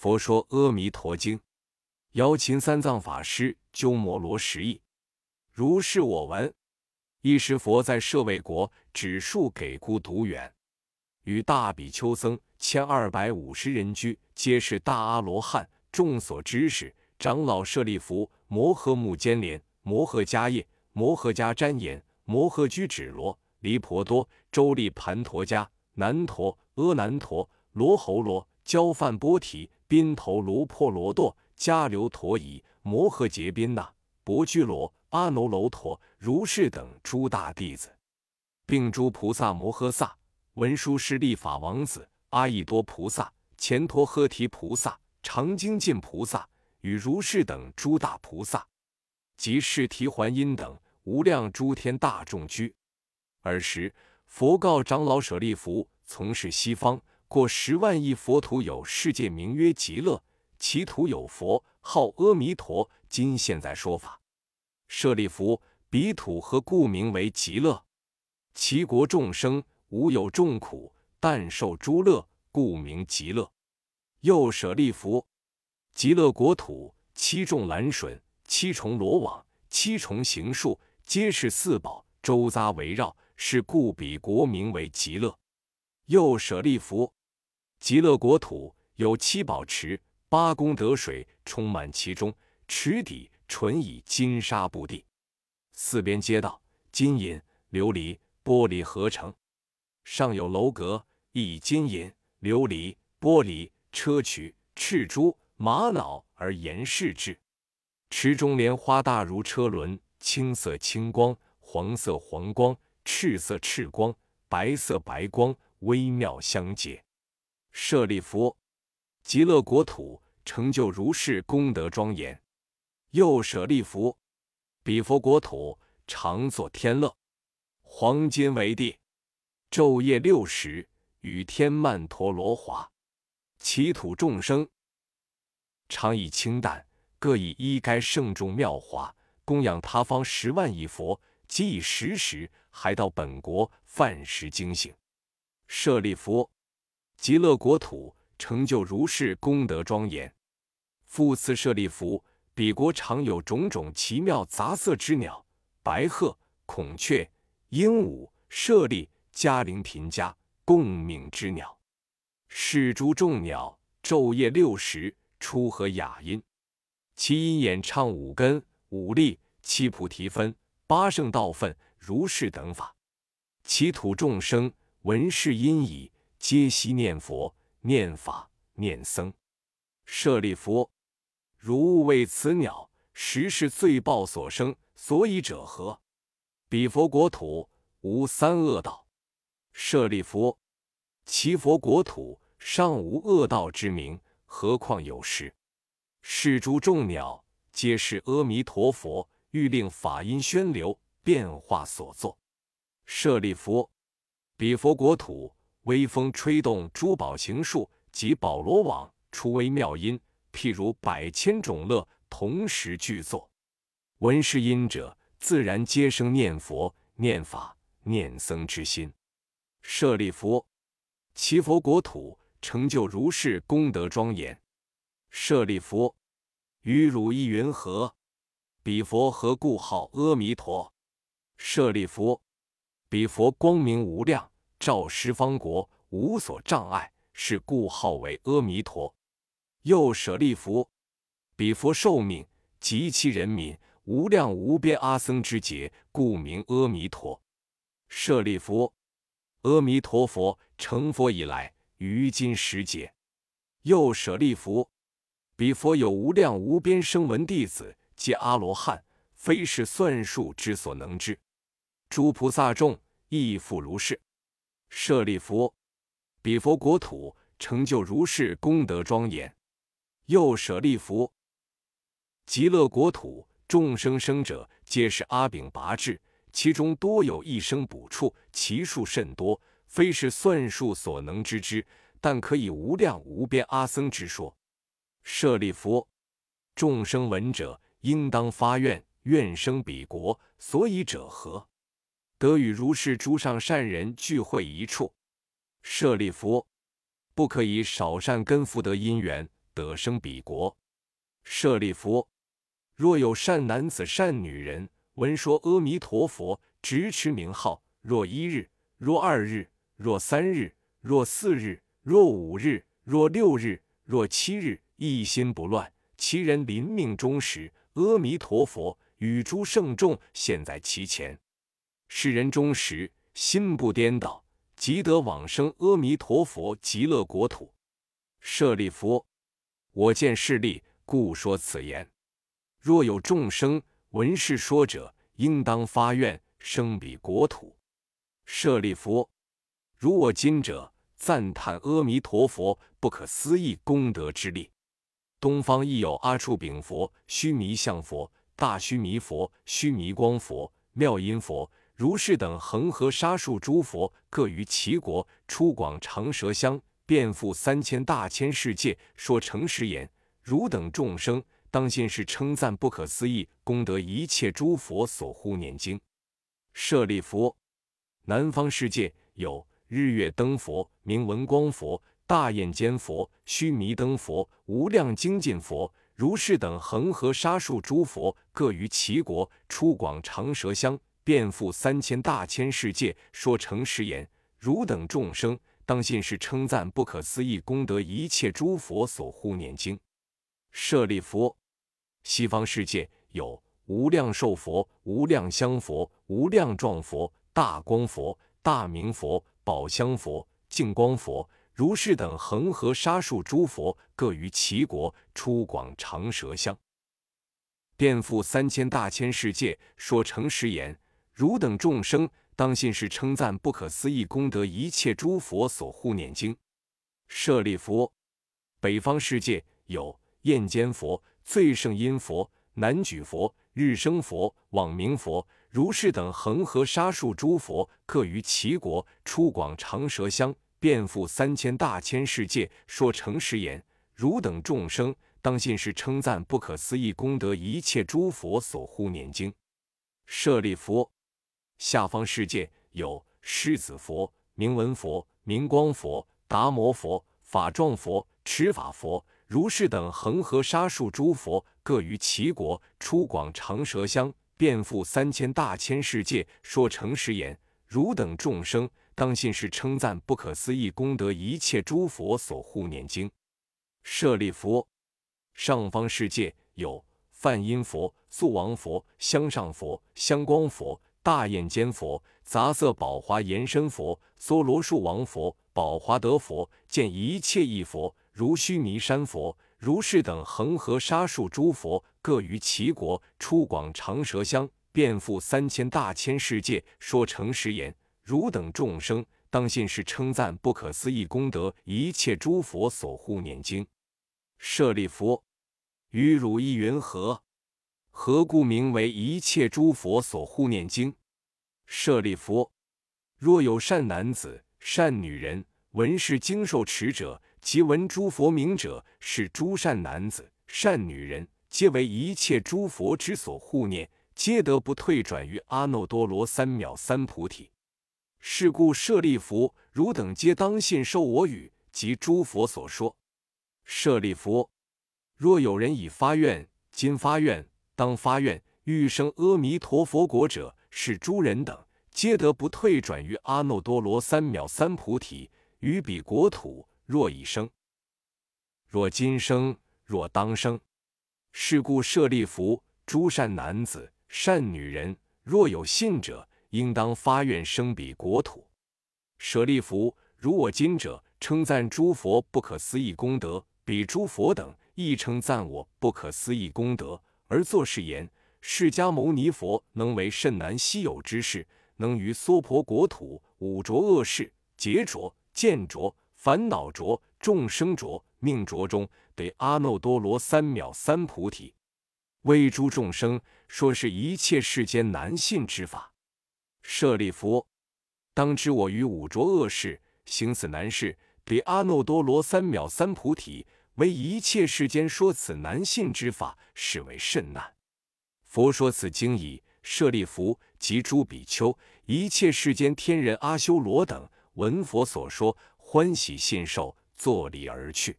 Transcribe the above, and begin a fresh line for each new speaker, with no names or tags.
佛说《阿弥陀经》，姚秦三藏法师鸠摩罗什译。如是我闻。一时佛在舍卫国，指数给孤独园，与大比丘僧千二百五十人居，皆是大阿罗汉。众所知识，长老舍利弗、摩诃目犍连、摩诃迦叶、摩诃迦旃延、摩诃居止罗、离婆多、周利盘陀迦、难陀、阿难陀、罗侯罗、焦梵波提、宾头卢婆罗堕、迦留陀夷、摩诃结宾那、伯居罗。阿耨楼陀如是等诸大弟子，并诸菩萨摩诃萨、文殊师利法王子、阿逸多菩萨、乾陀诃提菩萨、常精进菩萨与如是等诸大菩萨，及释提桓因等无量诸天大众居。尔时，佛告长老舍利弗：从事西方过十万亿佛土有世界名曰极乐，其土有佛号阿弥陀，今现在说法。舍利弗，彼土何故名为极乐？其国众生无有众苦，但受诸乐，故名极乐。又舍利弗，极乐国土七众蓝隼，七重罗网，七重行树，皆是四宝周匝围绕，是故彼国名为极乐。又舍利弗，极乐国土有七宝池，八功德水充满其中，池底。纯以金沙布地，四边街道金银琉璃玻璃合成，上有楼阁，以金银琉璃玻璃砗磲赤珠玛瑙而严饰之。池中莲花大如车轮，青色青光，黄色黄光，赤色赤光，白色白光，微妙相接。舍利弗，极乐国土成就如是功德庄严。又舍利弗，彼佛国土常作天乐，黄金为地，昼夜六时与天曼陀罗华，其土众生常以清淡，各以衣该盛众妙华，供养他方十万亿佛，即以时时还到本国饭食精醒。舍利弗，极乐国土成就如是功德庄严。复次舍利弗。彼国常有种种奇妙杂色之鸟，白鹤、孔雀、鹦鹉、舍利、嘉陵频伽，共鸣之鸟。是诸众鸟昼夜六时出和雅音，其音演唱五根、五力、七菩提分、八圣道分，如是等法。其土众生闻是音已，皆悉念佛、念法、念僧。舍利弗。如为此鸟，实是罪报所生，所以者何？彼佛国土无三恶道。舍利弗，其佛国土尚无恶道之名，何况有时？是诸众鸟，皆是阿弥陀佛欲令法音宣流，变化所作。舍利弗，彼佛国土微风吹动珠宝行树及宝罗网，出微妙音。譬如百千种乐同时具作，闻是音者，自然皆生念佛、念法、念僧之心。舍利弗，其佛国土成就如是功德庄严。舍利弗，于汝意云何？彼佛何故号阿弥陀？舍利弗，彼佛光明无量，照十方国，无所障碍，是故号为阿弥陀。又舍利弗，彼佛寿命及其人民无量无边阿僧之劫，故名阿弥陀。舍利弗，阿弥陀佛成佛以来，于今时节。又舍利弗，彼佛有无量无边声闻弟子，皆阿罗汉，非是算数之所能知。诸菩萨众亦复如是。舍利弗，彼佛国土成就如是功德庄严。又舍利弗，极乐国土众生生者，皆是阿炳拔智，其中多有一生补处，其数甚多，非是算数所能知之。但可以无量无边阿僧之说。舍利弗，众生闻者，应当发愿，愿生彼国。所以者何？得与如是诸上善人聚会一处。舍利弗，不可以少善根福德因缘。得生彼国。舍利弗，若有善男子、善女人，闻说阿弥陀佛，直持名号，若一日，若二日，若三日，若四日，若五日，若六日，若七日，一心不乱，其人临命终时，阿弥陀佛与诸圣众现在其前。世人忠实心不颠倒，即得往生阿弥陀佛极乐国土。舍利弗，我见势利，故说此言。若有众生闻是说者，应当发愿生彼国土。舍利弗，如我今者赞叹阿弥陀佛不可思议功德之力。东方亦有阿处丙佛、须弥相佛、大须弥佛、须弥光佛、妙音佛。如是等恒河沙数诸佛，各于其国出广长舌相，遍覆三千大千世界，说诚实言：汝等众生，当信是称赞不可思议功德一切诸佛所护念经。舍利弗，南方世界有日月灯佛、明文光佛、大焰坚佛、须弥灯佛、无量精进佛。如是等恒河沙数诸佛，各于其国出广长舌相。遍覆三千大千世界，说诚实言：汝等众生，当信是称赞不可思议功德一切诸佛所护念经。舍利弗，西方世界有无量寿佛、无量香佛、无量幢佛、大光佛、大明佛、宝香佛、净光佛，如是等恒河沙数诸佛，各于其国出广长舌相，遍覆三千大千世界，说诚实言。汝等众生，当信是称赞不可思议功德一切诸佛所护念经。舍利弗，北方世界有焰间佛、最胜音佛、南举佛、日生佛、网明佛，如是等恒河沙数诸佛，各于其国出广长舌相，遍覆三千大千世界，说诚实言：汝等众生，当信是称赞不可思议功德一切诸佛所护念经。舍利弗。下方世界有狮子佛、明文佛、明光佛、达摩佛、法幢佛、持法佛，如是等恒河沙数诸佛，各于其国出广长舌相，遍覆三千大千世界，说诚实言：汝等众生，当信是称赞不可思议功德一切诸佛所护念经。舍利弗，上方世界有梵音佛、素王佛、香上佛、香光佛。大焰坚佛、杂色宝华延伸佛、梭罗树王佛、宝华德佛，见一切异佛，如须弥山佛，如是等恒河沙数诸佛，各于其国出广长舌相，遍覆三千大千世界，说诚实言：汝等众生，当信是称赞不可思议功德一切诸佛所护念经。舍利弗，与汝意云何？何故名为一切诸佛所护念经？舍利弗，若有善男子、善女人，闻是经受持者，即闻诸佛名者，是诸善男子、善女人，皆为一切诸佛之所护念，皆得不退转于阿耨多罗三藐三菩提。是故舍利弗，汝等皆当信受我语及诸佛所说。舍利弗，若有人已发愿，今发愿。当发愿欲生阿弥陀佛国者，是诸人等皆得不退转于阿耨多罗三藐三菩提，于彼国土若已生，若今生，若当生。是故舍利弗，诸善男子、善女人，若有信者，应当发愿生彼国土。舍利弗，如我今者称赞诸佛不可思议功德，彼诸佛等亦称赞我不可思议功德。而作是言：释迦牟尼佛能为甚难稀有之事，能于娑婆国土五浊恶世、劫浊、见浊、烦恼浊、众生浊、命浊中，得阿耨多罗三藐三菩提，为诸众生说是一切世间难信之法。舍利弗，当知我于五浊恶世行此难事，得阿耨多罗三藐三菩提。为一切世间说此难信之法，是为甚难。佛说此经已，舍利弗及诸比丘，一切世间天人阿修罗等，闻佛所说，欢喜信受，作礼而去。